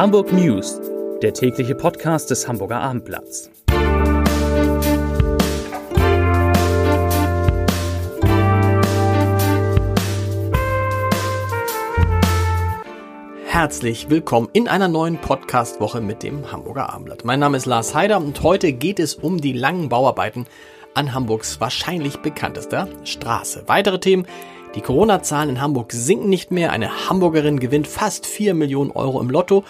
Hamburg News, der tägliche Podcast des Hamburger Abendblatts. Herzlich willkommen in einer neuen Podcast-Woche mit dem Hamburger Abendblatt. Mein Name ist Lars Heider und heute geht es um die langen Bauarbeiten an Hamburgs wahrscheinlich bekanntester Straße. Weitere Themen die Corona-Zahlen in Hamburg sinken nicht mehr. Eine Hamburgerin gewinnt fast 4 Millionen Euro im Lotto.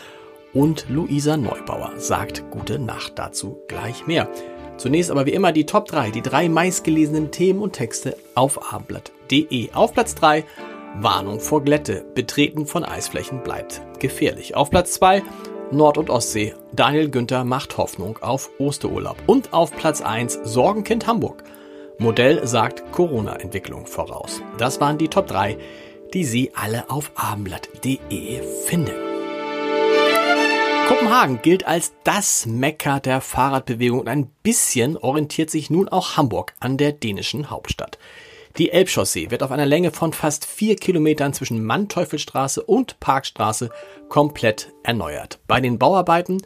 Und Luisa Neubauer sagt gute Nacht dazu gleich mehr. Zunächst aber wie immer die Top 3, die drei meistgelesenen Themen und Texte auf abendblatt.de. Auf Platz 3 Warnung vor Glätte. Betreten von Eisflächen bleibt gefährlich. Auf Platz 2 Nord- und Ostsee. Daniel Günther macht Hoffnung auf Osterurlaub. Und auf Platz 1 Sorgenkind Hamburg. Modell sagt Corona-Entwicklung voraus. Das waren die Top 3, die Sie alle auf abendblatt.de finden. Kopenhagen gilt als das Mekka der Fahrradbewegung und ein bisschen orientiert sich nun auch Hamburg an der dänischen Hauptstadt. Die Elbchaussee wird auf einer Länge von fast vier Kilometern zwischen Manteuffelstraße und Parkstraße komplett erneuert. Bei den Bauarbeiten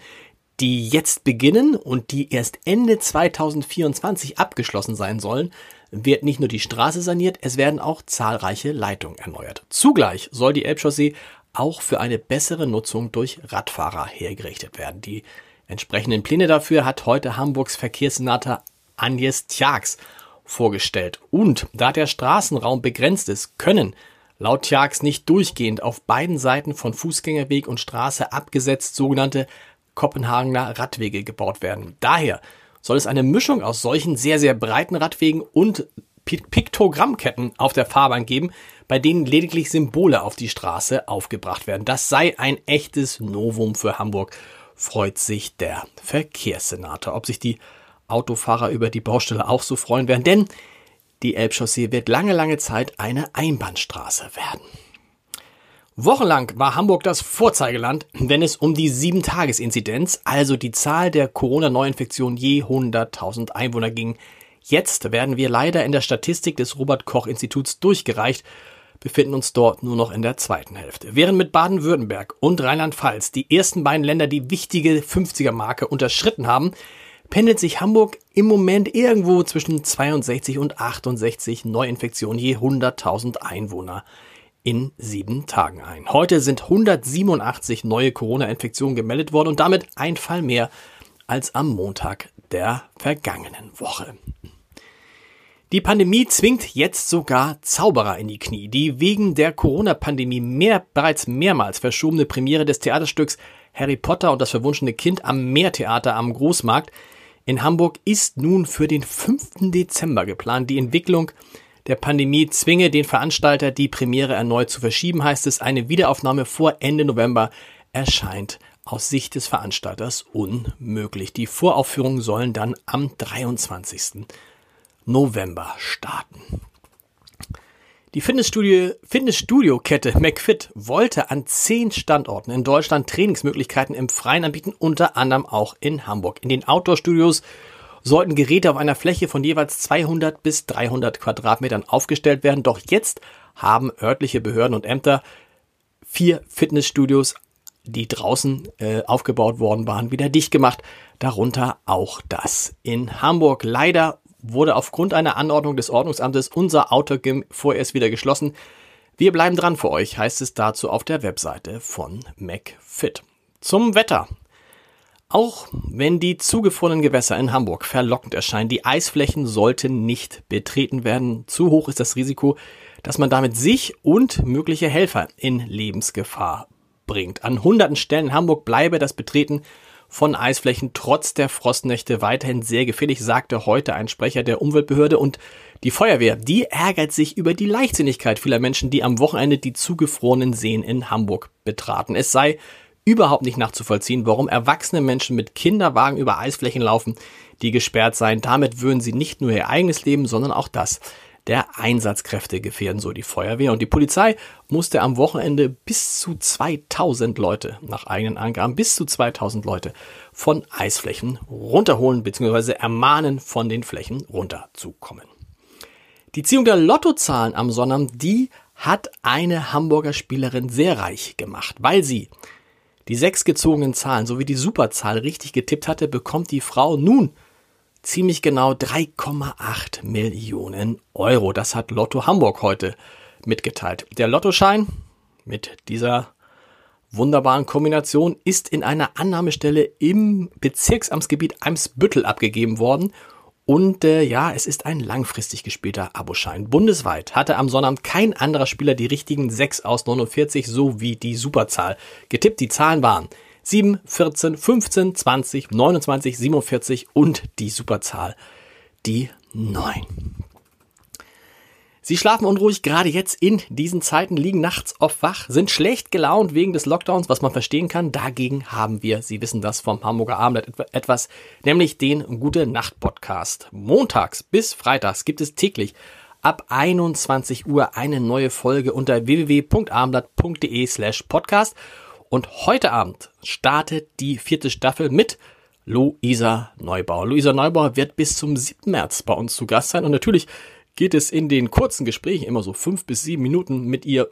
die jetzt beginnen und die erst Ende 2024 abgeschlossen sein sollen, wird nicht nur die Straße saniert, es werden auch zahlreiche Leitungen erneuert. Zugleich soll die Elbchaussee auch für eine bessere Nutzung durch Radfahrer hergerichtet werden. Die entsprechenden Pläne dafür hat heute Hamburgs Verkehrssenator Agnes Tjax vorgestellt. Und da der Straßenraum begrenzt ist, können laut Tjax nicht durchgehend auf beiden Seiten von Fußgängerweg und Straße abgesetzt sogenannte Kopenhagener Radwege gebaut werden. Daher soll es eine Mischung aus solchen sehr, sehr breiten Radwegen und Piktogrammketten auf der Fahrbahn geben, bei denen lediglich Symbole auf die Straße aufgebracht werden. Das sei ein echtes Novum für Hamburg, freut sich der Verkehrssenator. Ob sich die Autofahrer über die Baustelle auch so freuen werden, denn die Elbchaussee wird lange, lange Zeit eine Einbahnstraße werden. Wochenlang war Hamburg das Vorzeigeland, wenn es um die 7-Tages-Inzidenz, also die Zahl der Corona-Neuinfektionen je 100.000 Einwohner ging. Jetzt werden wir leider in der Statistik des Robert-Koch-Instituts durchgereicht, befinden uns dort nur noch in der zweiten Hälfte. Während mit Baden-Württemberg und Rheinland-Pfalz die ersten beiden Länder die wichtige 50er-Marke unterschritten haben, pendelt sich Hamburg im Moment irgendwo zwischen 62 und 68 Neuinfektionen je 100.000 Einwohner in sieben Tagen ein. Heute sind 187 neue Corona-Infektionen gemeldet worden und damit ein Fall mehr als am Montag der vergangenen Woche. Die Pandemie zwingt jetzt sogar Zauberer in die Knie. Die wegen der Corona-Pandemie mehr, bereits mehrmals verschobene Premiere des Theaterstücks Harry Potter und das verwunschene Kind am Meertheater am Großmarkt in Hamburg ist nun für den 5. Dezember geplant. Die Entwicklung der Pandemie zwinge den Veranstalter, die Premiere erneut zu verschieben, heißt es, eine Wiederaufnahme vor Ende November erscheint aus Sicht des Veranstalters unmöglich. Die Voraufführungen sollen dann am 23. November starten. Die Fitnessstudio, Fitnessstudio-Kette McFit wollte an zehn Standorten in Deutschland Trainingsmöglichkeiten im Freien anbieten, unter anderem auch in Hamburg. In den Outdoor-Studios sollten Geräte auf einer Fläche von jeweils 200 bis 300 Quadratmetern aufgestellt werden. Doch jetzt haben örtliche Behörden und Ämter vier Fitnessstudios, die draußen äh, aufgebaut worden waren, wieder dicht gemacht. Darunter auch das in Hamburg. Leider wurde aufgrund einer Anordnung des Ordnungsamtes unser Outdoor-Gym vorerst wieder geschlossen. Wir bleiben dran für euch, heißt es dazu auf der Webseite von McFit. Zum Wetter. Auch wenn die zugefrorenen Gewässer in Hamburg verlockend erscheinen, die Eisflächen sollten nicht betreten werden. Zu hoch ist das Risiko, dass man damit sich und mögliche Helfer in Lebensgefahr bringt. An hunderten Stellen in Hamburg bleibe das Betreten von Eisflächen trotz der Frostnächte weiterhin sehr gefährlich, sagte heute ein Sprecher der Umweltbehörde und die Feuerwehr, die ärgert sich über die Leichtsinnigkeit vieler Menschen, die am Wochenende die zugefrorenen Seen in Hamburg betraten. Es sei überhaupt nicht nachzuvollziehen, warum erwachsene Menschen mit Kinderwagen über Eisflächen laufen, die gesperrt seien. Damit würden sie nicht nur ihr eigenes Leben, sondern auch das der Einsatzkräfte gefährden, so die Feuerwehr. Und die Polizei musste am Wochenende bis zu 2000 Leute, nach eigenen Angaben, bis zu 2000 Leute von Eisflächen runterholen bzw. ermahnen, von den Flächen runterzukommen. Die Ziehung der Lottozahlen am Sonnabend, die hat eine Hamburger Spielerin sehr reich gemacht, weil sie die sechs gezogenen Zahlen sowie die Superzahl richtig getippt hatte, bekommt die Frau nun ziemlich genau 3,8 Millionen Euro. Das hat Lotto Hamburg heute mitgeteilt. Der Lottoschein mit dieser wunderbaren Kombination ist in einer Annahmestelle im Bezirksamtsgebiet Eimsbüttel abgegeben worden. Und äh, ja, es ist ein langfristig gespielter Aboschein. Bundesweit hatte am Sonnabend kein anderer Spieler die richtigen 6 aus 49 sowie die Superzahl getippt. Die Zahlen waren 7, 14, 15, 20, 29, 47 und die Superzahl die 9. Sie schlafen unruhig, gerade jetzt in diesen Zeiten, liegen nachts oft wach, sind schlecht gelaunt wegen des Lockdowns, was man verstehen kann. Dagegen haben wir, Sie wissen das vom Hamburger Abend etwas, nämlich den Gute Nacht Podcast. Montags bis freitags gibt es täglich ab 21 Uhr eine neue Folge unter www.abendblatt.de slash podcast. Und heute Abend startet die vierte Staffel mit Luisa Neubauer. Luisa Neubauer wird bis zum 7. März bei uns zu Gast sein und natürlich geht es in den kurzen Gesprächen immer so fünf bis sieben Minuten mit ihr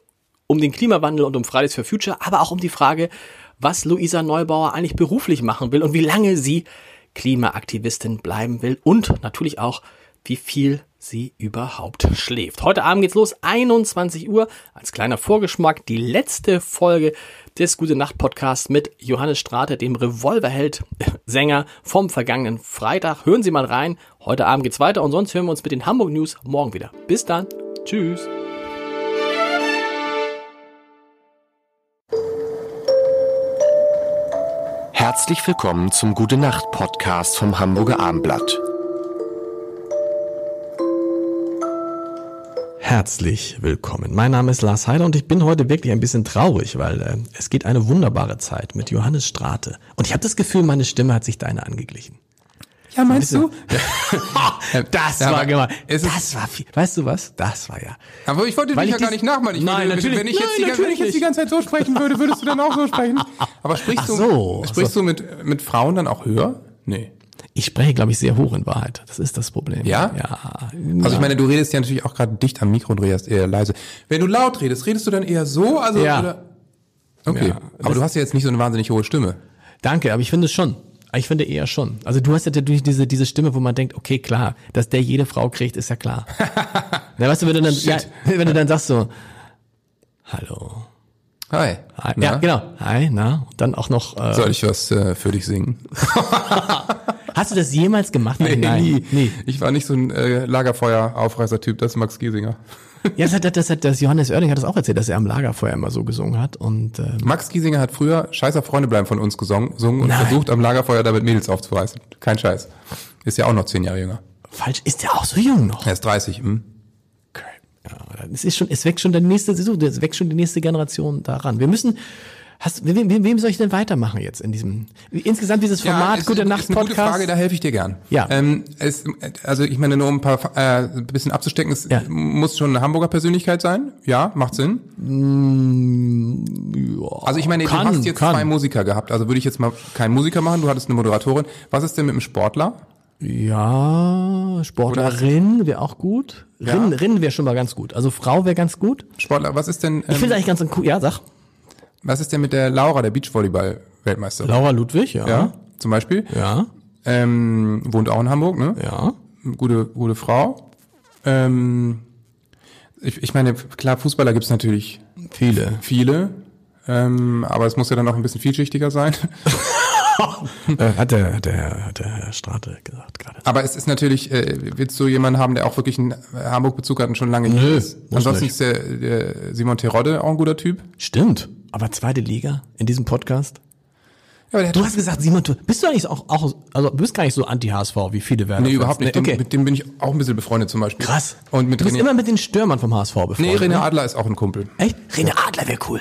um den Klimawandel und um Fridays for Future, aber auch um die Frage, was Luisa Neubauer eigentlich beruflich machen will und wie lange sie Klimaaktivistin bleiben will und natürlich auch, wie viel sie überhaupt schläft. Heute Abend geht's los, 21 Uhr, als kleiner Vorgeschmack, die letzte Folge des Gute Nacht Podcasts mit Johannes Strate, dem Revolverheld Sänger vom vergangenen Freitag. Hören Sie mal rein. Heute Abend geht's weiter und sonst hören wir uns mit den Hamburg News morgen wieder. Bis dann. Tschüss. Herzlich willkommen zum Gute Nacht Podcast vom Hamburger Armblatt. Herzlich willkommen. Mein Name ist Lars Heider und ich bin heute wirklich ein bisschen traurig, weil äh, es geht eine wunderbare Zeit mit Johannes Strate. Und ich habe das Gefühl, meine Stimme hat sich deine angeglichen. Ja, meinst du? das Ja, war gemein. Das war viel. Weißt du was? Das war ja. Aber ich wollte dich ich ja gar nicht nachmachen. Ich Nein, würde, natürlich- wenn ich, jetzt nein, die, wenn ich jetzt die natürlich ganze Zeit so sprechen würde, würdest du dann auch so sprechen. Aber sprichst du, so, ach sprichst so. du mit, mit Frauen dann auch höher? Nee. Ich spreche, glaube ich, sehr hoch in Wahrheit. Das ist das Problem. Ja? Ja. Also ich meine, du redest ja natürlich auch gerade dicht am Mikro und redest eher leise. Wenn du laut redest, redest du dann eher so? Also, Ja. Oder? Okay. Ja, aber du hast ja jetzt nicht so eine wahnsinnig hohe Stimme. Danke, aber ich finde es schon. Ich finde eher schon. Also du hast ja natürlich diese, diese Stimme, wo man denkt, okay, klar, dass der jede Frau kriegt, ist ja klar. Na, weißt du, wenn du dann, ja, wenn du dann sagst so, hallo. Hi. Hi, Na? ja, genau. Hi, na. Und dann auch noch, äh, Soll ich was äh, für dich singen? hast du das jemals gemacht? Nein, nie. nie. Ich war nicht so ein äh, Lagerfeuer-Aufreißer-Typ, das ist Max Giesinger. Ja, das hat, das hat, das Johannes Oerding hat das auch erzählt, dass er am Lagerfeuer immer so gesungen hat und, äh, Max Giesinger hat früher Scheißer Freunde bleiben von uns gesungen gesungen und Nein. versucht am Lagerfeuer damit Mädels aufzureißen. Kein Scheiß. Ist ja auch noch zehn Jahre jünger. falsch, ist der auch so jung noch? Er ist 30. Hm? Okay. Ja, es ist schon, es wächst schon der nächste, es wächst schon die nächste Generation daran. Wir müssen, hast, wem, wem, wem soll ich denn weitermachen jetzt in diesem, insgesamt dieses Format, ist, Gute ist Nacht eine gute? Frage, da helfe ich dir gern. Ja. Ähm, es, also ich meine, nur um ein paar äh, ein bisschen abzustecken, es Ja. muss schon eine Hamburger Persönlichkeit sein. Ja, macht Sinn. Also ich meine, kann, du hast jetzt kann. zwei Musiker gehabt. Also würde ich jetzt mal keinen Musiker machen, du hattest eine Moderatorin. Was ist denn mit einem Sportler? Ja, Sportlerin wäre auch gut. Rin, Rin wäre schon mal ganz gut. Also Frau wäre ganz gut. Sportler, was ist denn, Ich ähm, finde eigentlich ganz cool. Ja, sag. Was ist denn mit der Laura, der Beachvolleyball-Weltmeisterin? Laura Ludwig, ja. Ja, zum Beispiel. Ja, Ähm, wohnt auch in Hamburg, ne? ja. Gute, gute Frau. Ähm, ich, ich meine, klar, Fußballer gibt's natürlich Viele. viele, ähm, aber es muss ja dann auch ein bisschen vielschichtiger sein. Äh, hat, der, hat, der, hat der Herr Strate gesagt gerade. Aber es ist natürlich, äh, willst du jemanden haben, der auch wirklich einen Hamburg-Bezug hat und schon lange hier ist? Ansonsten nicht. ist der, der Simon Terodde auch ein guter Typ. Stimmt. Aber zweite Liga in diesem Podcast? Ja, aber der hat Du hast gesagt, Simon, du bist du eigentlich auch, auch also du bist gar nicht so anti-HSV, wie viele werden. Nee, überhaupt nicht. Nee, Dem, okay. Mit dem bin ich auch ein bisschen befreundet zum Beispiel. Krass. Und mit du bist René, immer mit den Stürmern vom HSV befreundet. nee, René? Adler ist auch ein Kumpel. Echt? René Adler wäre cool.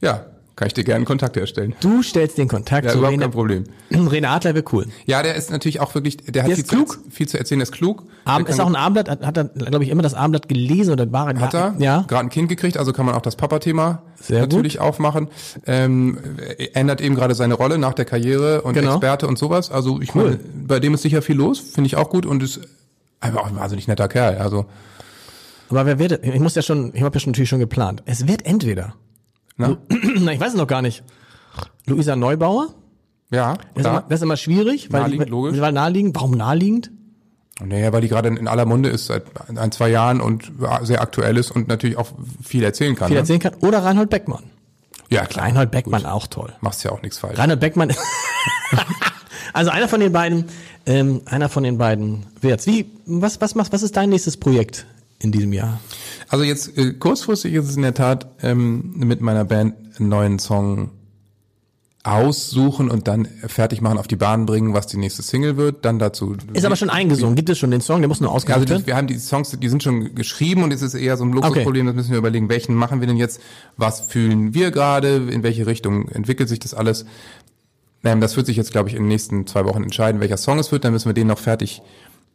Ja, kann ich dir gerne Kontakt herstellen. Du stellst den Kontakt Ja, zu überhaupt René. kein Problem. René Adler wäre cool. Ja, der ist natürlich auch wirklich, der hat Der viel, ist klug. Zu, viel zu erzählen, der ist klug. Abend Der ist auch ein Abendblatt, hat, hat er, glaube ich, immer das Abendblatt gelesen oder war Hat er Ja. gerade ein Kind gekriegt, also kann man auch das Papa-Thema natürlich aufmachen. Ähm, er ändert eben gerade seine Rolle nach der Karriere und Genau. Experte und sowas. Also ich Cool. meine, bei dem ist sicher viel los, finde ich auch gut und ist einfach auch ein wahnsinnig netter Kerl. Also Aber wer wird, ich muss ja schon, ich habe ja schon natürlich schon geplant. Es wird entweder. Na? Na, ich weiß es noch gar nicht. Luisa Neubauer. Ja, Das ist, immer, das ist immer schwierig, weil, Naheliegend, die, logisch. weil naheliegend. Warum naheliegend? Naja, weil die gerade in aller Munde ist seit ein, zwei Jahren und sehr aktuell ist und natürlich auch viel erzählen kann. Viel ne? erzählen kann. Oder Reinhold Beckmann. Ja, klar. Reinhold Beckmann auch toll. Machst ja auch nichts falsch. Reinhold Beckmann. also einer von den beiden, ähm, einer von den beiden wird's. Wie, was, was machst, was ist dein nächstes Projekt in diesem Jahr? Also jetzt äh, kurzfristig ist es in der Tat ähm, mit meiner Band einen neuen Song aussuchen und dann fertig machen, auf die Bahn bringen, was die nächste Single wird. Dann dazu. Ist aber schon eingesungen. Gibt es schon den Song? Der muss nur Also ausgesucht werden. wir haben die Songs, die sind schon geschrieben und es ist eher so ein Luxusproblem, das müssen wir überlegen, welchen machen wir denn jetzt, was fühlen wir gerade, in welche Richtung entwickelt sich das alles. Ähm, das wird sich jetzt, glaube ich, in den nächsten zwei Wochen entscheiden, welcher Song es wird, dann müssen wir den noch fertig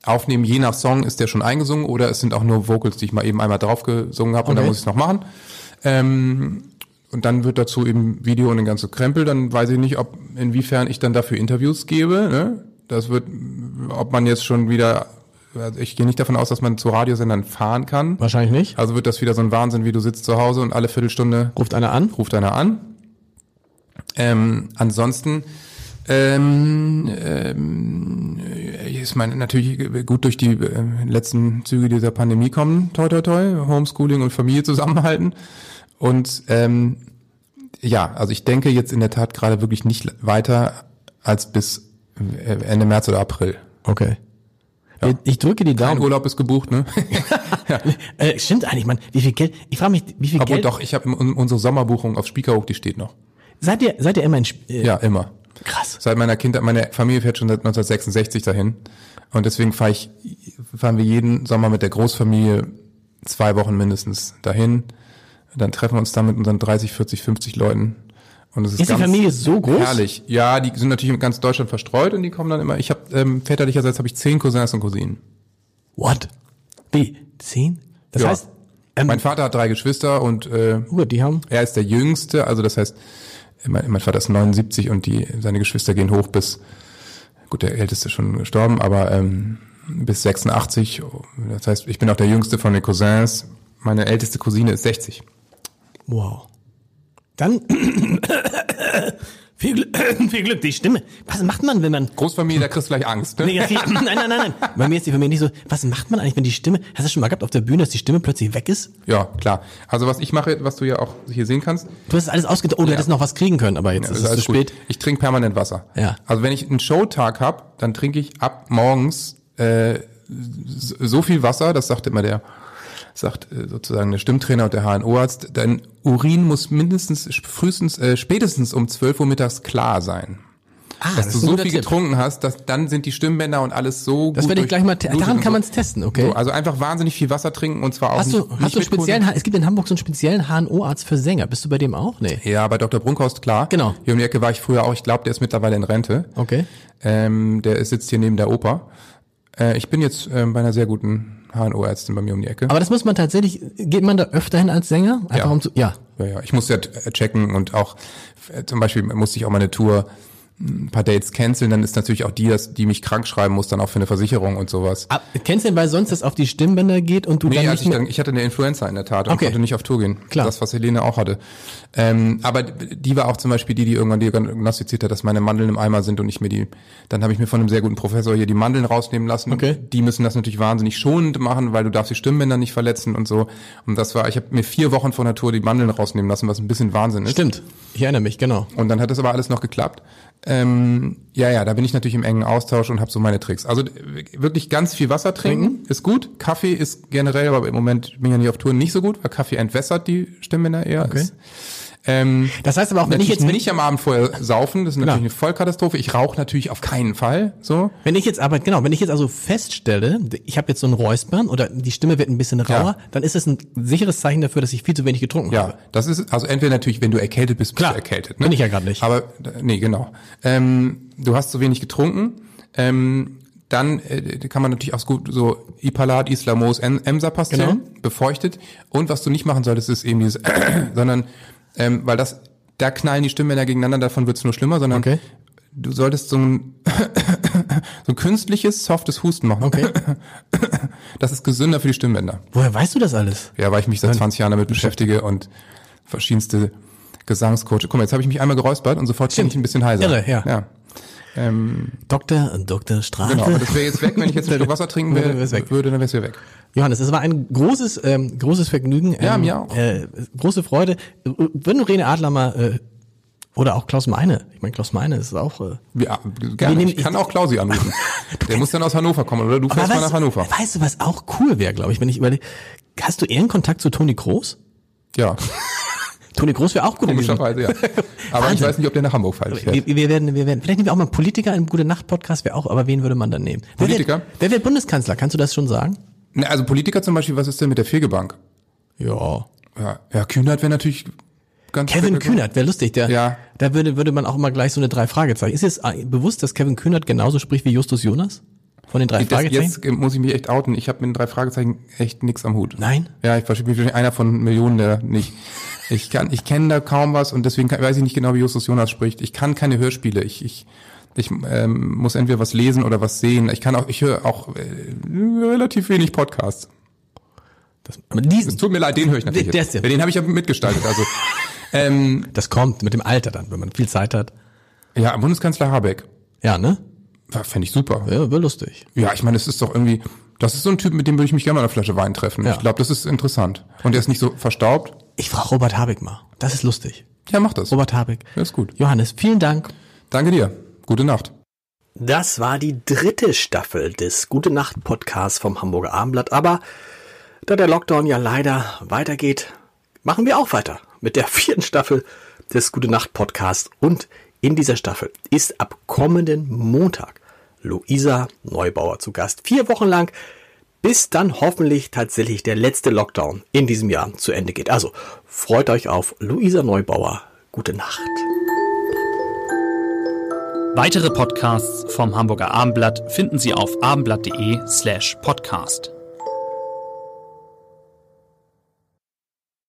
aufnehmen. Je nach Song ist der schon eingesungen oder es sind auch nur Vocals, die ich mal eben einmal draufgesungen habe und dann Okay. muss ich es noch machen. Ähm, und dann wird dazu eben Video und den ganzen Krempel. Dann weiß ich nicht, ob inwiefern ich dann dafür Interviews gebe. Ne? Das wird, ob man jetzt schon wieder, also ich gehe nicht davon aus, dass man zu Radiosendern fahren kann. Wahrscheinlich nicht. Also wird das wieder so ein Wahnsinn, wie du sitzt zu Hause und alle Viertelstunde Ruft einer an. ruft einer an. Ähm, ansonsten ähm, ähm, ist man natürlich gut durch die äh, letzten Züge dieser Pandemie kommen, toi toi toi, Homeschooling und Familie zusammenhalten. Und ähm, ja, also ich denke jetzt in der Tat gerade wirklich nicht weiter als bis äh, Ende März oder April. Okay. Ich drücke die Kein Daumen. Urlaub ist gebucht, ne? Äh, stimmt eigentlich, Mann. Wie viel Geld? Ich frage mich, wie viel Obwohl Geld? doch, ich habe unsere Sommerbuchung auf Spiekerhoch, die steht noch. Seid ihr, seid ihr immer in, Sp- äh, Ja, immer. Krass. Seit meiner Kindheit, meine Familie fährt schon seit 1966 dahin. Und deswegen fahre ich, fahren wir jeden Sommer mit der Großfamilie zwei Wochen mindestens dahin. Dann treffen wir uns da mit unseren 30, 40, 50 Leuten. Und es ist, Ist die Familie so groß? Herrlich. Ja, die sind natürlich in ganz Deutschland verstreut und die kommen dann immer. Ich habe ähm, väterlicherseits habe ich zehn Cousins und Cousinen. What? Wie? Zehn? Das Ja. heißt, ähm, Mein Vater hat drei Geschwister und äh, gut, die haben, er ist der Jüngste. Also das heißt, mein, mein Vater ist 79 und die seine Geschwister gehen hoch bis gut, der Älteste ist schon gestorben, aber ähm, bis 86. Das heißt, ich bin auch der Jüngste von den Cousins. Meine älteste Cousine ist 60. wow. Dann, viel, Glück, viel Glück, die Stimme. Was macht man, wenn man, Großfamilie, da kriegst du gleich Angst. Ne? Nee, nein, nein, nein, nein. Bei mir ist die Familie nicht so, was macht man eigentlich, wenn die Stimme, hast du das schon mal gehabt auf der Bühne, dass die Stimme plötzlich weg ist? Ja, klar. Also was ich mache, was du ja auch hier sehen kannst, Du hast alles ausgedacht, oh, du hättest noch was kriegen können, aber jetzt das ist es zu alles gut. spät. Ich trinke permanent Wasser. Ja. Also wenn ich einen Showtag habe, dann trinke ich ab morgens äh, so viel Wasser, das sagt immer der, sagt äh, sozusagen der Stimmtrainer und der HNO-Arzt, dein Urin muss mindestens, frühestens, äh, spätestens um 12 Uhr mittags klar sein. Ah, Dass das du so viel Tipp. getrunken hast, dass dann sind die Stimmbänder und alles so Das gut werde ich gleich mal, daran kann so. man es testen, okay? So, also einfach wahnsinnig viel Wasser trinken und zwar auch hast nicht, du, nicht hast du speziellen, es gibt in Hamburg so einen speziellen HNO-Arzt für Sänger. Bist du bei dem auch? Nee. Ja, bei Dr. Brunkhorst, klar. Genau. Hier um die Ecke war ich früher auch. Ich glaube, der ist mittlerweile in Rente. Okay. Ähm, der sitzt hier neben der Oper. Äh, ich bin jetzt ähm, bei einer sehr guten HNO-Ärztin bei mir um die Ecke. Aber das muss man tatsächlich, geht man da öfter hin als Sänger? Einfach Ja. um zu, ja. ja, ja. Ich muss ja t- checken und auch äh, zum Beispiel musste ich auch meine Tour ein paar Dates canceln, dann ist natürlich auch die, das, die mich krank schreiben muss, dann auch für eine Versicherung und sowas. Ab, denn, weil sonst das auf die Stimmbänder geht und du Nee, dann nicht ich, dann, ich hatte eine Influenza in der Tat und Okay. konnte nicht auf Tour gehen. Klar. Das, was Helene auch hatte. Ähm, aber die war auch zum Beispiel die, die irgendwann diagnostiziert hat, dass meine Mandeln im Eimer sind und ich mir die, dann habe ich mir von einem sehr guten Professor hier die Mandeln rausnehmen lassen. Okay. Die müssen das natürlich wahnsinnig schonend machen, weil du darfst die Stimmbänder nicht verletzen und so. Und das war, ich habe mir vier Wochen vor der Tour die Mandeln rausnehmen lassen, was ein bisschen Wahnsinn ist. Stimmt. Ich erinnere mich, genau. Und dann hat das aber alles noch geklappt. Ähm, ja, ja, da bin ich natürlich im engen Austausch und habe so meine Tricks. Also wirklich ganz viel Wasser trinken ist gut. Kaffee ist generell, aber im Moment bin ich ja nicht auf Touren nicht so gut, weil Kaffee entwässert die Stimmbänder eher. Okay. Ist, ähm, Das heißt aber auch, wenn ich jetzt, nicht am Abend vorher saufen, das ist natürlich Klar. eine Vollkatastrophe. Ich rauche natürlich auf keinen Fall. So. wenn ich jetzt aber, genau, wenn ich jetzt also feststelle, ich habe jetzt so ein Räuspern oder die Stimme wird ein bisschen rauer, Ja. dann ist das ein sicheres Zeichen dafür, dass ich viel zu wenig getrunken Ja, habe. das ist, also entweder natürlich, wenn du erkältet bist, bist Klar, du erkältet. Ne? bin ich ja grad nicht. Aber, nee, genau. Ähm, du hast zu wenig getrunken, ähm, dann äh, kann man natürlich auch gut so Ipalat, Islamos, Em- Emsa-Pastillen, Genau. befeuchtet. Und was du nicht machen solltest, ist eben dieses, sondern, ähm, weil das, da knallen die Stimmbänder gegeneinander, davon wird's nur schlimmer, sondern Okay. du solltest so ein, so ein künstliches, softes Husten machen. Okay. Das ist gesünder für die Stimmbänder. Woher weißt du das alles? Ja, weil ich mich seit 20 Jahren damit beschäftige und verschiedenste Gesangscoach. Guck mal, jetzt habe ich mich einmal geräuspert und sofort bin ich ein bisschen heiser. Irre, ja. ja. Ähm, Dr. Dr. Strafe. genau, aber das wäre jetzt weg, wenn ich jetzt ein Stück Wasser trinken weg. würde, dann wäre es weg. Johannes, es war ein großes, ähm, großes Vergnügen. Ja, ähm, mir auch. Äh, große Freude. Wenn du Rene Adler mal, äh, oder auch Klaus Meine, ich meine, Klaus Meine ist auch, äh, Ja, gerne. nehmen- Ich kann auch Klausi anrufen. Der muss dann aus Hannover kommen, oder du fährst mal nach Hannover. weißt du, was auch cool wäre, glaube ich, wenn ich überlege, hast du eher einen Kontakt zu Toni Kroos? Ja, Toni Kroos wäre auch gut. komischerweise, ja. Aber ich weiß nicht, ob der nach Hamburg fährt. Wir, wir werden, wir werden, vielleicht nehmen wir auch mal Politiker im Gute Nacht Podcast, wäre auch, aber wen würde man dann nehmen? Wer Politiker? Wird, wer wird Bundeskanzler? Kannst du das schon sagen? Ne, Also Politiker zum Beispiel, was ist denn mit der Fegebank? Ja. Ja, ja Kühnert wäre natürlich ganz Kevin Kühnert, wäre lustig, der, Ja. da würde, würde man auch immer gleich so eine drei Fragezeichen. Ist jetzt äh, bewusst, dass Kevin Kühnert genauso spricht wie Justus Jonas? Von den drei Fragezeichen? jetzt muss ich mich echt outen. Ich habe mit den drei Fragezeichen echt nix am Hut. Nein? Ja, ich verstehe bin einer von Millionen, der nicht. Ich kann, ich kenne da kaum was und deswegen kann, weiß ich nicht genau, wie Justus Jonas spricht. Ich kann keine Hörspiele. Ich, ich, ich ähm, muss entweder was lesen oder was sehen. Ich kann auch, ich höre auch äh, relativ wenig Podcasts. Das, aber diesen, Es tut mir leid, den höre ich natürlich. Der- der den habe ich ja mitgestaltet. Also ähm, das kommt mit dem Alter dann, wenn man viel Zeit hat. ja, Bundeskanzler Habeck. Ja, ne? Fände ich super. Ja, wäre lustig. Ja, ich meine, es ist doch irgendwie, das ist so ein Typ, mit dem würde ich mich gerne mal eine Flasche Wein treffen. Ja. Ich glaube, das ist interessant. Und der ist nicht so verstaubt. Ich frage Robert Habeck mal. Das ist lustig. Ja, mach das. Robert Habeck. Ja, ist gut. Johannes, vielen Dank. Danke dir. Gute Nacht. Das war die dritte Staffel des Gute Nacht Podcasts vom Hamburger Abendblatt. Aber da der Lockdown ja leider weitergeht, machen wir auch weiter mit der vierten Staffel des Gute Nacht Podcasts. Und in dieser Staffel ist ab kommenden Montag Luisa Neubauer zu Gast. Vier Wochen lang, bis dann hoffentlich tatsächlich der letzte Lockdown in diesem Jahr zu Ende geht. Also freut euch auf Luisa Neubauer. Gute Nacht. Weitere Podcasts vom Hamburger Abendblatt finden Sie auf abendblatt.de slash podcast.